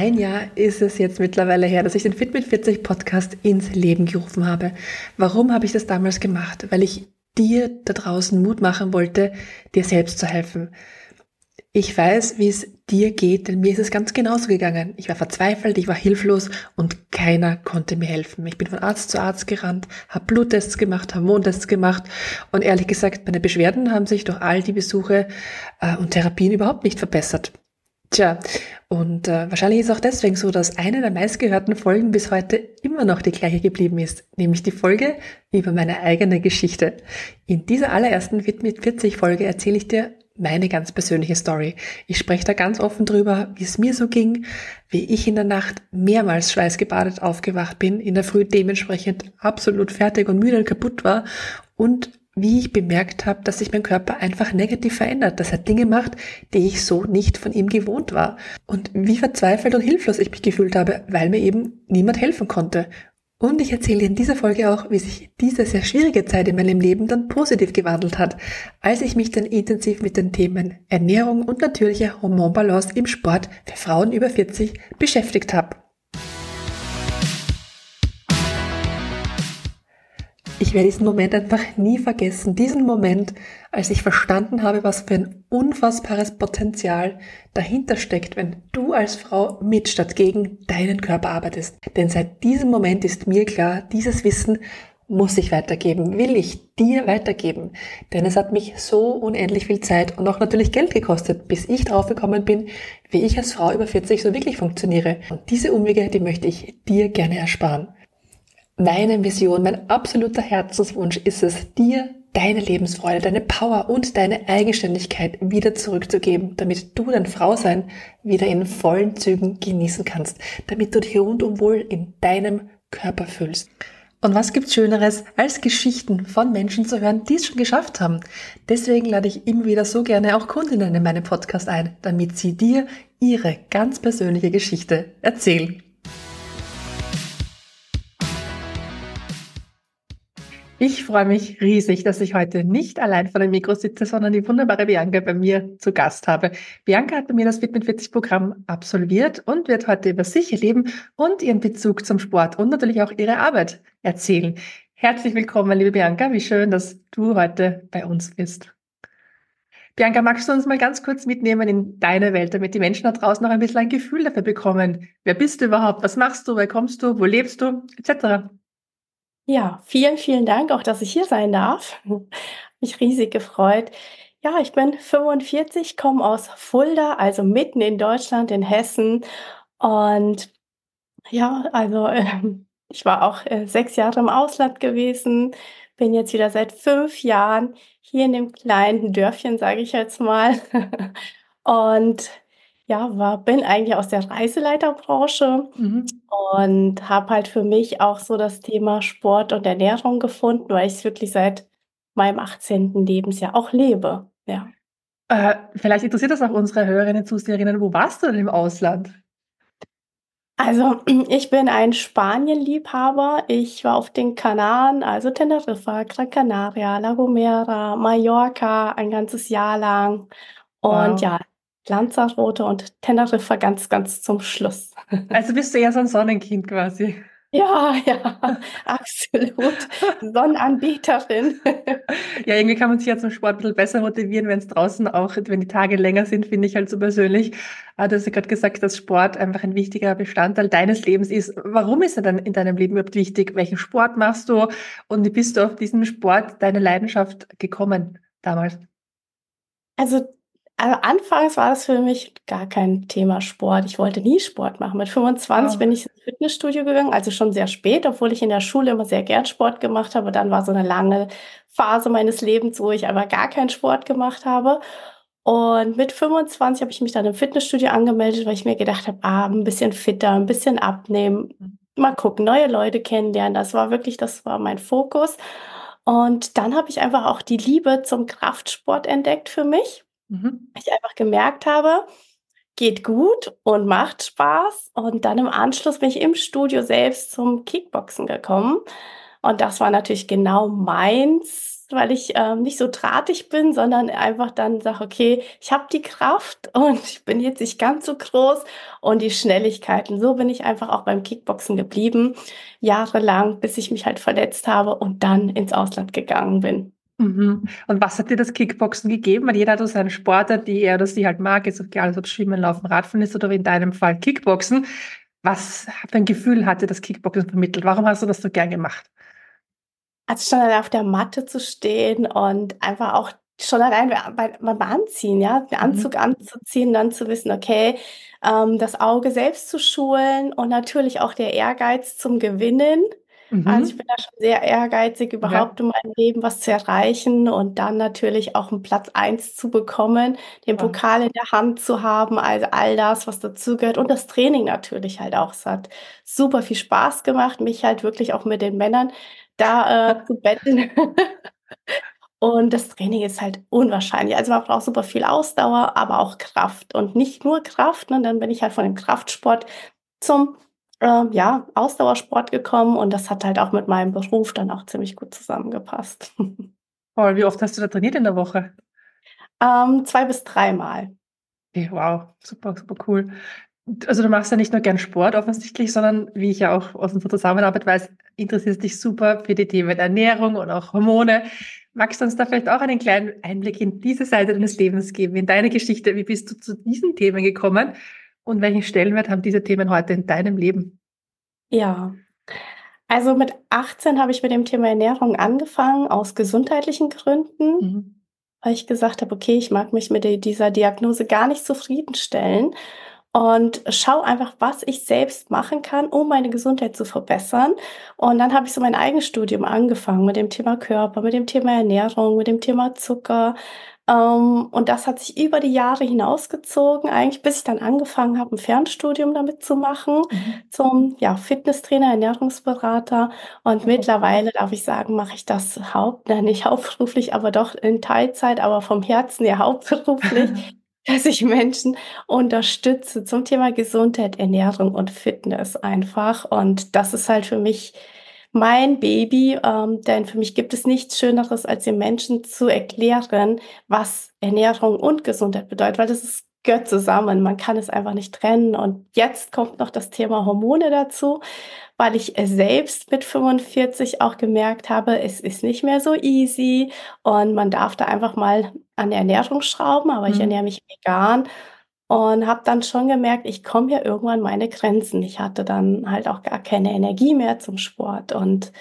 Ein Jahr ist es jetzt mittlerweile her, dass ich den Fit mit 40 Podcast ins Leben gerufen habe. Warum habe ich das damals gemacht? Weil ich dir da draußen Mut machen wollte, dir selbst zu helfen. Ich weiß, wie es dir geht, denn mir ist es ganz genauso gegangen. Ich war verzweifelt, ich war hilflos und keiner konnte mir helfen. Ich bin von Arzt zu Arzt gerannt, habe Bluttests gemacht, Hormontests gemacht und ehrlich gesagt, meine Beschwerden haben sich durch all die Besuche äh, und Therapien überhaupt nicht verbessert. Tja, und äh, wahrscheinlich ist auch deswegen so, dass eine der meistgehörten Folgen bis heute immer noch die gleiche geblieben ist, nämlich die Folge über meine eigene Geschichte. In dieser allerersten Fit mit 40 Folge erzähle ich dir meine ganz persönliche Story. Ich spreche da ganz offen drüber, wie es mir so ging, wie ich in der Nacht mehrmals schweißgebadet aufgewacht bin, in der Früh dementsprechend absolut fertig und müde und kaputt war und wie ich bemerkt habe, dass sich mein Körper einfach negativ verändert, dass er Dinge macht, die ich so nicht von ihm gewohnt war. Und wie verzweifelt und hilflos ich mich gefühlt habe, weil mir eben niemand helfen konnte. Und ich erzähle in dieser Folge auch, wie sich diese sehr schwierige Zeit in meinem Leben dann positiv gewandelt hat, als ich mich dann intensiv mit den Themen Ernährung und natürliche Hormonbalance im Sport für Frauen über 40 beschäftigt habe. Ich werde diesen Moment einfach nie vergessen. Diesen Moment, als ich verstanden habe, was für ein unfassbares Potenzial dahinter steckt, wenn du als Frau mit statt gegen deinen Körper arbeitest. Denn seit diesem Moment ist mir klar, dieses Wissen muss ich weitergeben, will ich dir weitergeben. Denn es hat mich so unendlich viel Zeit und auch natürlich Geld gekostet, bis ich draufgekommen bin, wie ich als Frau über 40 so wirklich funktioniere. Und diese Umwege, die möchte ich dir gerne ersparen. Meine Mission, mein absoluter Herzenswunsch ist es, dir deine Lebensfreude, deine Power und deine Eigenständigkeit wieder zurückzugeben, damit du dein Frausein wieder in vollen Zügen genießen kannst, damit du dich rundum wohl in deinem Körper fühlst. Und was gibt's Schöneres, als Geschichten von Menschen zu hören, die es schon geschafft haben? Deswegen lade ich immer wieder so gerne auch Kundinnen in meinen Podcast ein, damit sie dir ihre ganz persönliche Geschichte erzählen. Ich freue mich riesig, dass ich heute nicht allein vor dem Mikro sitze, sondern die wunderbare Bianca bei mir zu Gast habe. Bianca hat bei mir das Fit mit 40 Programm absolviert und wird heute über sich, ihr Leben und ihren Bezug zum Sport und natürlich auch ihre Arbeit erzählen. Herzlich willkommen, liebe Bianca. Wie schön, dass du heute bei uns bist. Bianca, magst du uns mal ganz kurz mitnehmen in deine Welt, damit die Menschen da draußen noch ein bisschen ein Gefühl dafür bekommen? Wer bist du überhaupt? Was machst du? Wer kommst du? Wo lebst du? Etc. Ja, vielen, vielen Dank auch, dass ich hier sein darf. Mich riesig gefreut. Ja, ich bin 45, komme aus Fulda, also mitten in Deutschland, in Hessen. Und ja, also ich war auch äh, sechs Jahre im Ausland gewesen, bin jetzt wieder seit fünf Jahren hier in dem kleinen Dörfchen, sage ich jetzt mal. Und ja, war, bin eigentlich aus der Reiseleiterbranche mhm. und habe halt für mich auch so das Thema Sport und Ernährung gefunden, weil ich es wirklich seit meinem 18. Lebensjahr auch lebe. Ja. Äh, vielleicht interessiert das auch unsere Hörerinnen und Zuseherinnen. Wo warst du denn im Ausland? Also, ich bin ein Spanien-Liebhaber. Ich war auf den Kanaren, also Teneriffa, Gran Canaria, La Gomera, Mallorca ein ganzes Jahr lang. Und wow. ja, Lanzarote und Teneriffa ganz, ganz zum Schluss. Also bist du eher so ein Sonnenkind quasi. Ja, ja, absolut. Sonnenanbeterin. Ja, irgendwie kann man sich ja zum Sport ein bisschen besser motivieren, wenn es draußen auch, wenn die Tage länger sind, finde ich halt so persönlich. Ah, du hast ja gerade gesagt, dass Sport einfach ein wichtiger Bestandteil deines Lebens ist. Warum ist er dann in deinem Leben überhaupt wichtig? Welchen Sport machst du? Und wie bist du auf diesen Sport, deine Leidenschaft gekommen damals? Also also anfangs war das für mich gar kein Thema Sport. Ich wollte nie Sport machen. Mit 25 oh. bin ich ins Fitnessstudio gegangen, also schon sehr spät, obwohl ich in der Schule immer sehr gern Sport gemacht habe. Dann war so eine lange Phase meines Lebens, wo ich aber gar keinen Sport gemacht habe. Und mit 25 habe ich mich dann im Fitnessstudio angemeldet, weil ich mir gedacht habe, ah, ein bisschen fitter, ein bisschen abnehmen, mhm. mal gucken, neue Leute kennenlernen. Das war wirklich, das war mein Fokus. Und dann habe ich einfach auch die Liebe zum Kraftsport entdeckt für mich. Mhm. Ich einfach gemerkt habe, geht gut und macht Spaß. Und dann im Anschluss bin ich im Studio selbst zum Kickboxen gekommen. Und das war natürlich genau meins weil ich ähm, nicht so drahtig bin, sondern einfach dann sage, okay, ich habe die Kraft und ich bin jetzt nicht ganz so groß und die Schnelligkeiten. So bin ich einfach auch beim Kickboxen geblieben, jahrelang, bis ich mich halt verletzt habe und dann ins Ausland gegangen bin. Mhm. Und was hat dir das Kickboxen gegeben? Weil jeder hat so seinen Sportart, die er oder sie halt mag, jetzt egal, ob es Schwimmen, Laufen, Radfahren ist oder wie in deinem Fall Kickboxen. Was für ein Gefühl hat dir das Kickboxen vermittelt? Warum hast du das so gern gemacht? Also schon allein auf der Matte zu stehen und einfach auch schon allein beim Anziehen, ja, den mhm. Anzug mhm. anzuziehen, dann zu wissen, okay, ähm, das Auge selbst zu schulen und natürlich auch der Ehrgeiz zum Gewinnen. Also, mhm. Also ich bin da schon sehr ehrgeizig, überhaupt ja. in meinem Leben was zu erreichen und dann natürlich auch einen Platz eins zu bekommen, den ja. Pokal in der Hand zu haben, also all das, was dazugehört und das Training natürlich halt auch. Es hat super viel Spaß gemacht, mich halt wirklich auch mit den Männern da äh, zu betteln. Und das Training ist halt unwahrscheinlich. Also man braucht super viel Ausdauer, aber auch Kraft. Und nicht nur Kraft. Ne? Dann bin ich halt von dem Kraftsport zum äh, ja, Ausdauersport gekommen. Und das hat halt auch mit meinem Beruf dann auch ziemlich gut zusammengepasst. Paul, wie oft hast du da trainiert in der Woche? Ähm, zwei bis dreimal. Okay, wow, super, super cool. Also du machst ja nicht nur gern Sport offensichtlich, sondern wie ich ja auch aus unserer Zusammenarbeit weiß, interessierst dich super für die Themen Ernährung und auch Hormone. Magst du uns da vielleicht auch einen kleinen Einblick in diese Seite deines Lebens geben, in deine Geschichte? Wie bist du zu diesen Themen gekommen und welchen Stellenwert haben diese Themen heute in deinem Leben? Ja, also mit 18 habe ich mit dem Thema Ernährung angefangen, aus gesundheitlichen Gründen, mhm. weil ich gesagt habe, okay, ich mag mich mit dieser Diagnose gar nicht zufriedenstellen und schau einfach, was ich selbst machen kann, um meine Gesundheit zu verbessern. Und dann habe ich so mein eigenes Studium angefangen mit dem Thema Körper, mit dem Thema Ernährung, mit dem Thema Zucker. Ähm, und das hat sich über die Jahre hinausgezogen, eigentlich bis ich dann angefangen habe, ein Fernstudium damit zu machen, mhm. zum ja, Fitnesstrainer, Ernährungsberater. Und mhm. mittlerweile darf ich sagen, mache ich das haupt, nicht hauptberuflich, aber doch in Teilzeit, aber vom Herzen her hauptberuflich. dass ich Menschen unterstütze zum Thema Gesundheit, Ernährung und Fitness einfach. Und das ist halt für mich mein Baby, ähm, denn für mich gibt es nichts Schöneres, als den Menschen zu erklären, was Ernährung und Gesundheit bedeutet, weil das ist gehört zusammen. Man kann es einfach nicht trennen. Und jetzt kommt noch das Thema Hormone dazu, weil ich selbst mit 45 auch gemerkt habe, es ist nicht mehr so easy und man darf da einfach mal an der Ernährung schrauben, aber mhm. ich ernähre mich vegan und habe dann schon gemerkt, ich komme hier irgendwann meine Grenzen. Ich hatte dann halt auch gar keine Energie mehr zum Sport und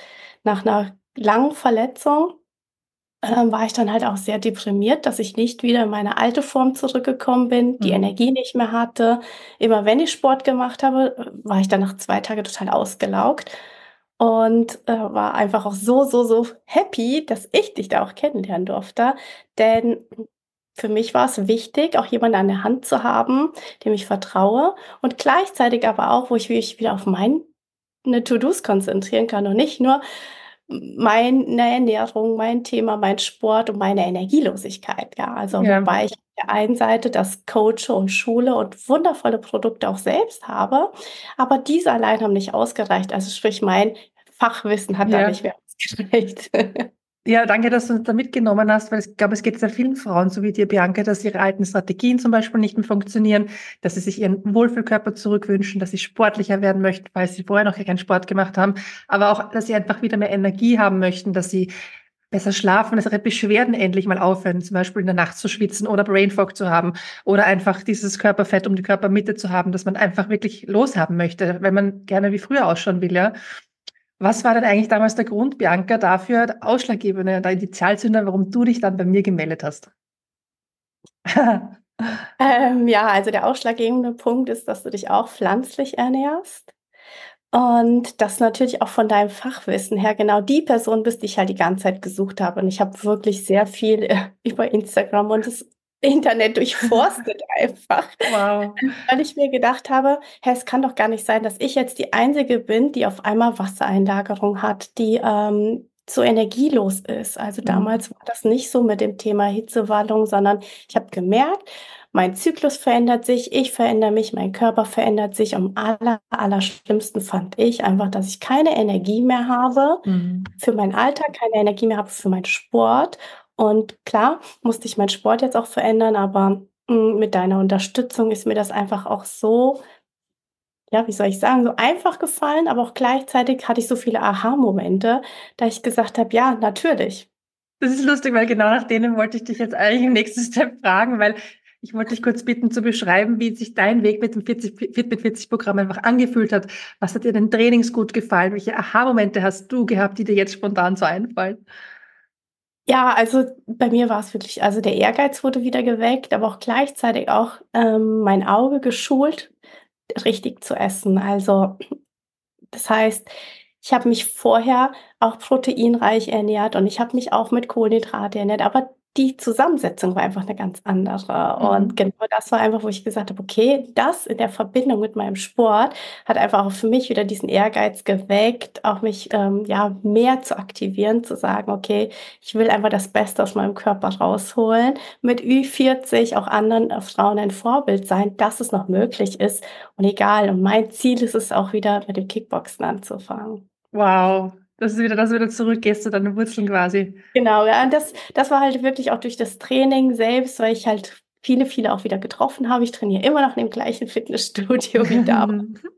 nach einer langen Verletzung ähm, war ich dann halt auch sehr deprimiert, dass ich nicht wieder in meine alte Form zurückgekommen bin, die mhm. Energie nicht mehr hatte. Immer wenn ich Sport gemacht habe, war ich dann nach zwei Tagen total ausgelaugt und äh, war einfach auch so, so, so happy, dass ich dich da auch kennenlernen durfte. Denn für mich war es wichtig, auch jemanden an der Hand zu haben, dem ich vertraue und gleichzeitig aber auch, wo ich mich wieder auf meine To-Dos konzentrieren kann und nicht nur meine Ernährung, mein Thema, mein Sport und meine Energielosigkeit. Ja, also ja. wobei ich auf der einen Seite das Coache und Schule und wundervolle Produkte auch selbst habe, aber diese allein haben nicht ausgereicht. Also sprich, mein Fachwissen hat ja. da nicht mehr ausgereicht. Ja, danke, dass du uns da mitgenommen hast, weil ich glaube, es geht sehr vielen Frauen, so wie dir, Bianca, dass ihre alten Strategien zum Beispiel nicht mehr funktionieren, dass sie sich ihren Wohlfühlkörper zurückwünschen, dass sie sportlicher werden möchten, weil sie vorher noch keinen Sport gemacht haben, aber auch, dass sie einfach wieder mehr Energie haben möchten, dass sie besser schlafen, dass ihre Beschwerden endlich mal aufhören, zum Beispiel in der Nacht zu schwitzen oder Brain Fog zu haben oder einfach dieses Körperfett um die Körpermitte zu haben, dass man einfach wirklich loshaben möchte, wenn man gerne wie früher ausschauen will, ja. Was war denn eigentlich damals der Grund, Bianca, dafür, der ausschlaggebende, der Initialzünder, warum du dich dann bei mir gemeldet hast? ähm, ja, also der ausschlaggebende Punkt ist, dass du dich auch pflanzlich ernährst. Und dass natürlich auch von deinem Fachwissen her genau die Person bist, die ich halt die ganze Zeit gesucht habe. Und ich habe wirklich sehr viel über Instagram und es Internet durchforstet einfach. Wow. Weil ich mir gedacht habe, hey, es kann doch gar nicht sein, dass ich jetzt die Einzige bin, die auf einmal Wassereinlagerung hat, die ähm, so energielos ist. Also mhm. damals war das nicht so mit dem Thema Hitzewallung, sondern ich habe gemerkt, mein Zyklus verändert sich, ich verändere mich, mein Körper verändert sich. Am aller, aller schlimmsten fand ich einfach, dass ich keine Energie mehr habe mhm. für meinen Alltag, keine Energie mehr habe für meinen Sport. Und klar, musste ich meinen Sport jetzt auch verändern, aber mh, hm, mit deiner Unterstützung ist mir das einfach auch so, ja, wie soll ich sagen, so einfach gefallen, aber auch gleichzeitig hatte ich so viele Aha-Momente, da ich gesagt habe, ja, natürlich. Das ist lustig, weil genau nach denen wollte ich dich jetzt eigentlich im nächsten Step fragen, weil ich wollte dich kurz bitten zu beschreiben, wie sich dein Weg mit dem 40, Fit mit 40 Programm einfach angefühlt hat. Was hat dir den Trainings gut gefallen? Welche Aha-Momente hast du gehabt, die dir jetzt spontan so einfallen? Ja, also bei mir war es wirklich, also der Ehrgeiz wurde wieder geweckt, aber auch gleichzeitig auch ähm, mein Auge geschult, richtig zu essen. Also das heißt, ich habe mich vorher auch proteinreich ernährt und ich habe mich auch mit Kohlenhydrate ernährt, aber die Zusammensetzung war einfach eine ganz andere. Mhm. Und genau das war einfach, wo ich gesagt habe, okay, das in der Verbindung mit meinem Sport hat einfach auch für mich wieder diesen Ehrgeiz geweckt, auch mich ähm, ja mehr zu aktivieren, zu sagen, okay, ich will einfach das Beste aus meinem Körper rausholen, mit Ü40 auch anderen äh, Frauen ein Vorbild sein, dass es noch möglich ist. Und egal, und mein Ziel ist es auch wieder mit dem Kickboxen anzufangen. Wow, das ist wieder, dass du wieder zurückgehst zu deinen Wurzeln quasi. Genau, ja. Und das, das war halt wirklich auch durch das Training selbst, weil ich halt viele, viele auch wieder getroffen habe. Ich trainiere immer noch in dem gleichen Fitnessstudio wie da.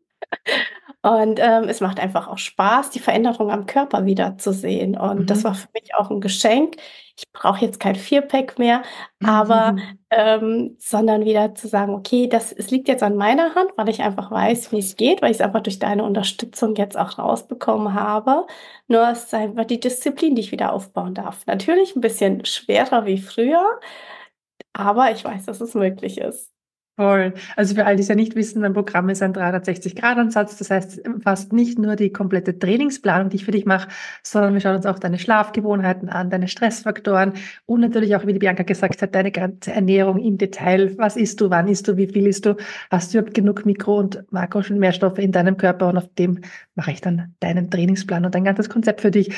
Und ähm, es macht einfach auch Spaß, die Veränderung am Körper wieder zu sehen. Und mhm. das war für mich auch ein Geschenk. Ich brauche jetzt kein Vierpack mehr, aber mhm. ähm, sondern wieder zu sagen, okay, das es liegt jetzt an meiner Hand, weil ich einfach weiß, wie es geht, weil ich es einfach durch deine Unterstützung jetzt auch rausbekommen habe. Nur es ist einfach die Disziplin, die ich wieder aufbauen darf. Natürlich ein bisschen schwerer wie früher, aber ich weiß, dass es möglich ist. Voll. Also für all die es ja nicht wissen, mein Programm ist ein 360-Grad-Ansatz. Das heißt, fast nicht nur die komplette Trainingsplanung, die ich für dich mache, sondern wir schauen uns auch deine Schlafgewohnheiten an, deine Stressfaktoren und natürlich auch, wie die Bianca gesagt hat, deine ganze Ernährung im Detail. Was isst du, wann isst du, wie viel isst du? Hast du überhaupt genug Mikro- und Makro- und Mehrstoffe in deinem Körper? Und auf dem mache ich dann deinen Trainingsplan und dein ganzes Konzept für dich.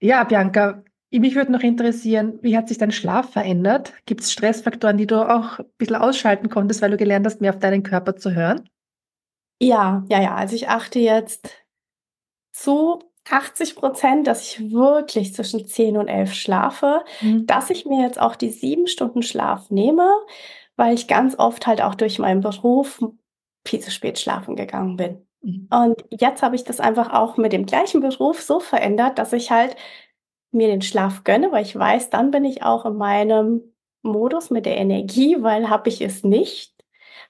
Ja, Bianca, mich würde noch interessieren, wie hat sich dein Schlaf verändert? Gibt es Stressfaktoren, die du auch ein bisschen ausschalten konntest, weil du gelernt hast, mehr auf deinen Körper zu hören? Ja, ja, ja. Also ich achte jetzt zu 80 Prozent, dass ich wirklich zwischen 10 und 11 schlafe, mhm. dass ich mir jetzt auch die sieben Stunden Schlaf nehme, weil ich ganz oft halt auch durch meinen Beruf viel zu spät schlafen gegangen bin. Mhm. Und jetzt habe ich das einfach auch mit dem gleichen Beruf so verändert, dass ich halt mir den Schlaf gönne, weil ich weiß, dann bin ich auch in meinem Modus mit der Energie, weil habe ich es nicht,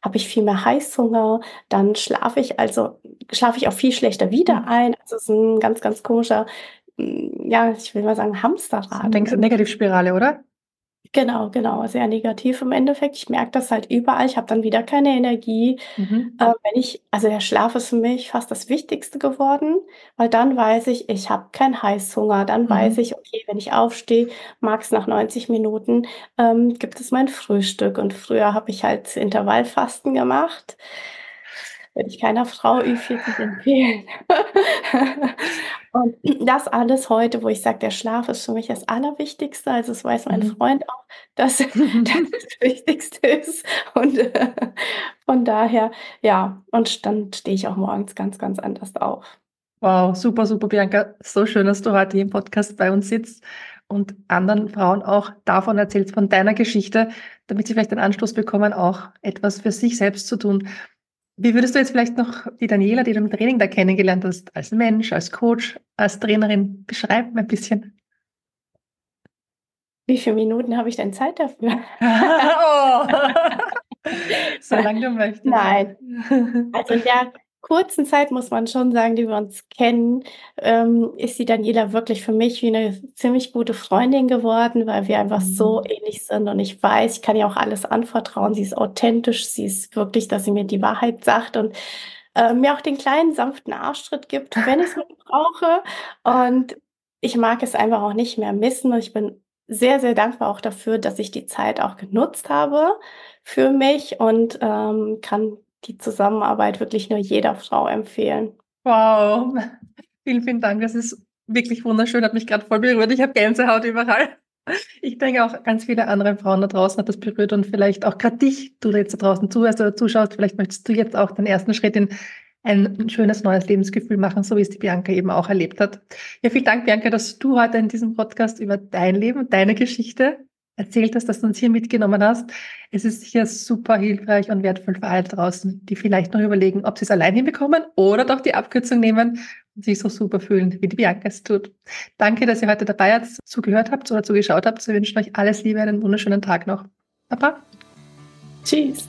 habe ich viel mehr Heißhunger, dann schlafe ich also schlafe ich auch viel schlechter wieder mhm. ein. Also es ist ein ganz ganz komischer hm, ja, ich will mal sagen Hamsterrad. Denkst du Negativspirale, oder? Genau, genau, sehr negativ im Endeffekt. Ich merke das halt überall. Ich habe dann wieder keine Energie. Mhm. Äh, wenn ich also der Schlaf ist für mich fast das Wichtigste geworden, weil dann weiß ich, ich habe keinen Heißhunger. Dann mhm. weiß ich, okay, wenn ich aufstehe, mag's nach 90 Minuten, ähm, gibt es mein Frühstück. Und früher habe ich halt Intervallfasten gemacht. Würde ich keiner Frau Ü40 empfehlen. Und das alles heute, wo ich sage, der Schlaf ist für mich das Allerwichtigste. Also das weiß mein mhm. Freund auch, dass das das Wichtigste ist. Und äh, von daher, ja, und dann stehe ich auch morgens ganz, ganz anders auf. Wow, super, super, Bianca. So schön, dass du heute hier im Podcast bei uns sitzt und anderen Frauen auch davon erzählst, von deiner Geschichte, damit sie vielleicht einen Anstoß bekommen, auch etwas für sich selbst zu tun. Wie würdest du jetzt vielleicht noch die Daniela, die du im Training da kennengelernt hast, als Mensch, als Coach, als Trainerin beschreiben ein bisschen? Wie viele Minuten habe ich denn Zeit dafür? oh. Solange du möchtest. Nein. Also der kurzen Zeit muss man schon sagen, die wir uns kennen, ähm, ist die Daniela wirklich für mich wie eine ziemlich gute Freundin geworden, weil wir einfach so mhm. ähnlich sind und ich weiß, ich kann ihr auch alles anvertrauen. Sie ist authentisch, sie ist wirklich, dass sie mir die Wahrheit sagt und äh, mir auch den kleinen sanften Arschtritt gibt, wenn ich es brauche. Und ich mag es einfach auch nicht mehr missen und ich bin sehr, sehr dankbar auch dafür, dass ich die Zeit auch genutzt habe für mich und ähm, kann die Zusammenarbeit wirklich nur jeder Frau empfehlen. Wow, vielen, vielen Dank. Das ist wirklich wunderschön, hat mich gerade voll berührt. Ich habe Gänsehaut überall. Ich denke auch ganz viele andere Frauen da draußen hat das berührt und vielleicht auch gerade dich, du jetzt da draußen zuhörst oder zuschaust, vielleicht möchtest du jetzt auch den ersten Schritt in ein schönes neues Lebensgefühl machen, so wie es die Bianca eben auch erlebt hat. Ja, vielen Dank, Bianca, dass du heute in diesem Podcast über dein Leben, deine Geschichte erzählt hast, dass du uns hier mitgenommen hast. Es ist sicher super hilfreich und wertvoll für alle draußen, die vielleicht noch überlegen, ob sie es allein hinbekommen oder doch die Abkürzung nehmen und sich so super fühlen, wie die Bianca es tut. Danke, dass ihr heute dabei zugehört habt oder zugeschaut habt. Wir wünschen euch alles Liebe, einen wunderschönen Tag noch. Baba. Tschüss.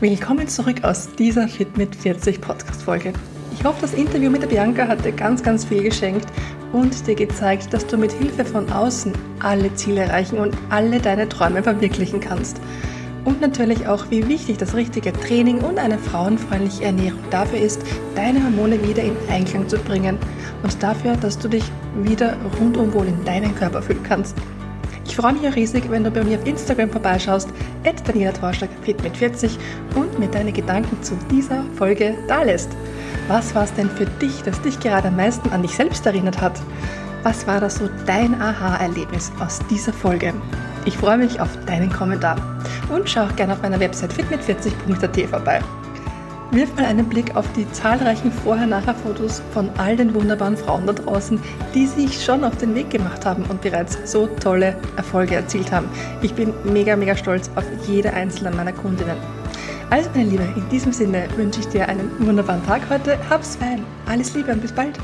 Willkommen zurück aus dieser Fit mit 40 Podcast Folge. Ich hoffe, das Interview mit der Bianca hat dir ganz, ganz viel geschenkt und dir gezeigt, dass du mit Hilfe von außen alle Ziele erreichen und alle deine Träume verwirklichen kannst. Und natürlich auch, wie wichtig das richtige Training und eine frauenfreundliche Ernährung dafür ist, deine Hormone wieder in Einklang zu bringen und dafür, dass du dich wieder rundum wohl in deinen Körper fühlen kannst. Ich freue mich riesig, wenn du bei mir auf Instagram vorbeischaust, at mit 40 und mir deine Gedanken zu dieser Folge da lässt. Was war es denn für dich, das dich gerade am meisten an dich selbst erinnert hat? Was war das so dein Aha-Erlebnis aus dieser Folge? Ich freue mich auf deinen Kommentar und schau auch gerne auf meiner Website fitmit40.at vorbei. Wirf mal einen Blick auf die zahlreichen Vorher-Nachher-Fotos von all den wunderbaren Frauen da draußen, die sich schon auf den Weg gemacht haben und bereits so tolle Erfolge erzielt haben. Ich bin mega, mega stolz auf jede einzelne meiner Kundinnen. Also meine Liebe, in diesem Sinne wünsche ich dir einen wunderbaren Tag heute. Hab's fein. Alles Liebe und bis bald.